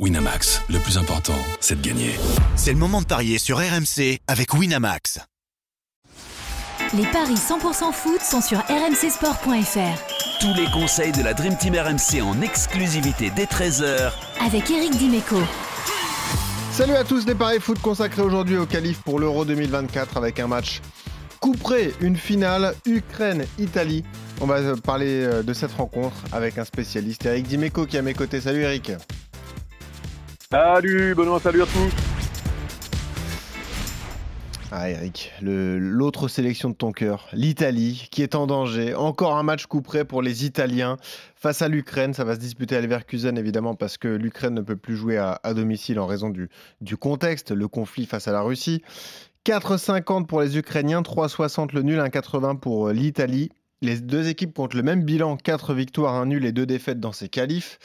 Winamax, le plus important, c'est de gagner. C'est le moment de parier sur RMC avec Winamax. Les paris 100% foot sont sur rmcsport.fr. Tous les conseils de la Dream Team RMC en exclusivité dès 13h Avec Eric Dimeco. Salut à tous les paris foot consacrés aujourd'hui au qualif pour l'Euro 2024 avec un match couperé, une finale Ukraine-Italie. On va parler euh, de cette rencontre avec un spécialiste, Eric Dimeco, qui est à mes côtés. Salut Eric. Salut Benoît, salut à tous. Ah Eric, l'autre sélection de ton cœur, l'Italie, qui est en danger. Encore un match coup pour les Italiens face à l'Ukraine. Ça va se disputer à Leverkusen évidemment parce que l'Ukraine ne peut plus jouer à, domicile en raison du, contexte, le conflit face à la Russie. 4,50 pour les Ukrainiens, 3,60 le nul, 1,80 pour l'Italie. Les deux équipes comptent le même bilan, 4 victoires, 1 nul et 2 défaites dans ces qualifs.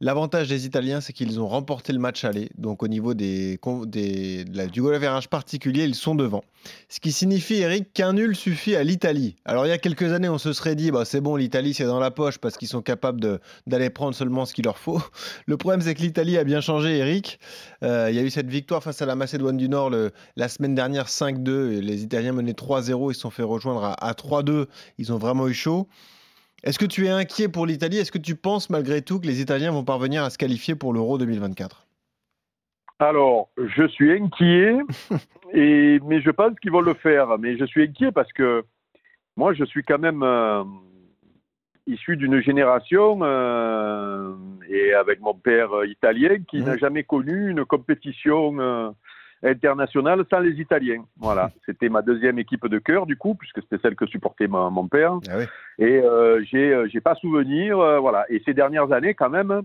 L'avantage des Italiens, c'est qu'ils ont remporté le match aller. Donc, au niveau du goal particulier, ils sont devant. Ce qui signifie, Eric, qu'un nul suffit à l'Italie. Alors, il y a quelques années, on se serait dit, bah, c'est bon, l'Italie, c'est dans la poche parce qu'ils sont capables d'aller prendre seulement ce qu'il leur faut. Le problème, c'est que l'Italie a bien changé, Eric. Euh, il y a eu cette victoire face à la Macédoine du Nord la semaine dernière, 5-2. Les Italiens menaient 3-0. Ils se sont fait rejoindre à, à 3-2. Ils ont vraiment eu chaud. Est-ce que tu es inquiet pour l'Italie? Est-ce que tu penses malgré tout que les Italiens vont parvenir à se qualifier pour l'Euro 2024 alors, je suis inquiet, et, mais je pense qu'ils vont le faire. Mais je suis inquiet parce que moi, je suis quand même euh, issu d'une génération, euh, et avec mon père italien, qui mmh. n'a jamais connu une compétition euh, international sans les Italiens. Voilà, c'était ma deuxième équipe de cœur du coup, puisque c'était celle que supportait mon père. Ah Et euh, j'ai, euh, j'ai pas souvenir, euh, voilà. Et ces dernières années, quand même,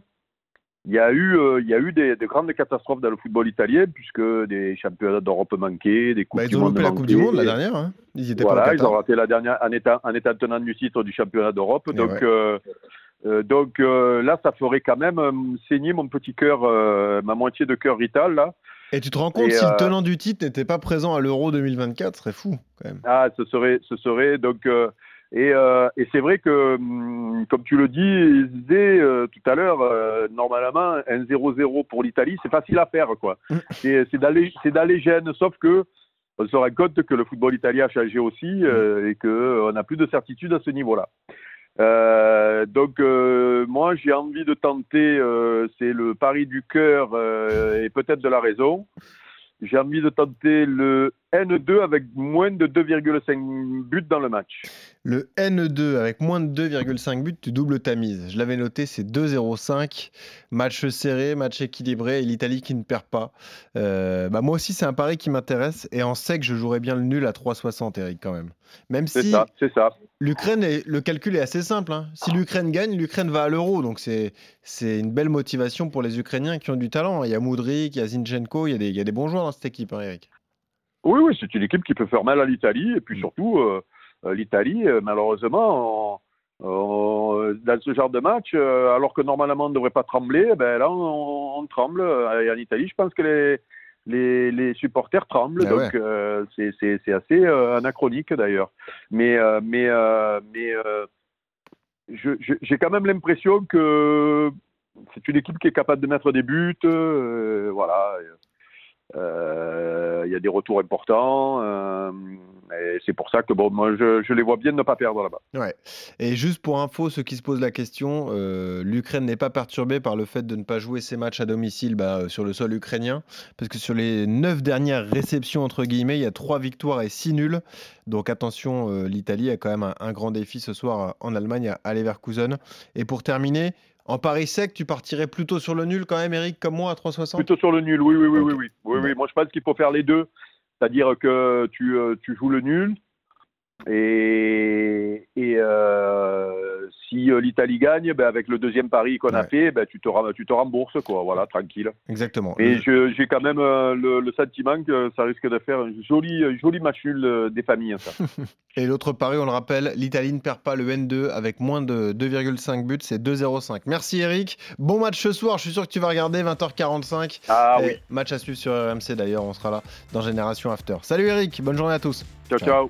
il y a eu, il y a eu des, grandes catastrophes dans le football italien, puisque des championnats d'Europe manquaient, des coupes bah, ils ont loupé la Coupe du Monde la dernière. Hein. Ils étaient voilà, ils ont raté la dernière en étant, en étant tenant du titre du championnat d'Europe. donc. donc là, ça ferait quand même saigner mon petit cœur, ma moitié de cœur vital là, et tu te rends compte, si le euh, tenant du titre n'était pas présent à l'Euro 2024, ce serait fou quand même. Ah, ce serait, ce serait donc. Euh, et, euh, et c'est vrai que, hum, comme tu le dis, disais tout à l'heure, normalement, un 0-0 pour l'Italie, c'est facile à faire, quoi. Mm. c'est d'aller, c'est d'aller gêne, sauf que on se rend compte que le football italien a changé aussi mm. et qu'on n'a plus de certitude à ce niveau-là. Euh, donc euh, moi j'ai envie de tenter, euh, c'est le pari du cœur et peut-être de la raison. J'ai envie de tenter le N2 avec moins de 2,5 buts dans le match. Le N2 avec moins de 2,5 buts, tu doubles ta mise. Je l'avais noté, c'est 2,05. Match serré, match équilibré et l'Italie qui ne perd pas. bah moi aussi, c'est un pari qui m'intéresse et en sec, je jouerais bien le nul à 3,60, Eric, quand même. Même si. C'est ça, c'est ça. L'Ukraine, le calcul est assez simple. Hein. Si l'Ukraine gagne, l'Ukraine va à l'euro. Donc c'est une belle motivation pour les Ukrainiens qui ont du talent. Il y a Moudrik, il y a Zinchenko, il y a des, il y a des bons joueurs dans cette équipe, hein, Eric. Oui, oui, c'est une équipe qui peut faire mal à l'Italie. Et puis mm. surtout, euh, euh, l'Italie, euh, malheureusement, dans ce genre de match, alors que normalement on ne devrait pas trembler, eh ben là on, tremble. Et en Italie, je pense que les, les, les supporters tremblent, ah donc euh, c'est assez anachronique d'ailleurs. Mais, mais, mais j'ai quand même l'impression que c'est une équipe qui est capable de mettre des buts. voilà. Il y a des retours importants. Et c'est pour ça que bon, moi, je, les vois bien ne pas perdre là-bas. Ouais. Et juste pour info, ceux qui se posent la question, euh, l'Ukraine n'est pas perturbée par le fait de ne pas jouer ses matchs à domicile bah, euh, sur le sol ukrainien, parce que sur les neuf dernières réceptions entre guillemets, il y a trois victoires et six nuls. Donc attention, euh, l'Italie a quand même un, grand défi ce soir en Allemagne à Leverkusen. Et pour terminer, en Paris sec, tu partirais plutôt sur le nul quand même, Eric, comme moi à 3,60 Plutôt sur le nul, oui, oui, oui, oui, oui, oui, oui. Moi, je pense qu'il faut faire les deux. C'est-à-dire que tu, euh, tu joues le nul, et, si euh, l'Italie gagne, ben avec le deuxième pari qu'on a fait, ben tu, te, tu te rembourses, quoi. Voilà, tranquille. Exactement. Et j'ai quand même euh, le, sentiment que ça risque de faire un joli, joli match nul des familles. Ça. et l'autre pari, on le rappelle, l'Italie ne perd pas le N2 avec moins de 2,5 buts, c'est 2,05. Merci Eric. Bon match ce soir, je suis sûr que tu vas regarder 20h45. Ah oui. Match à suivre sur RMC d'ailleurs, on sera là dans Génération After. Salut Eric, bonne journée à tous. ciao. ciao.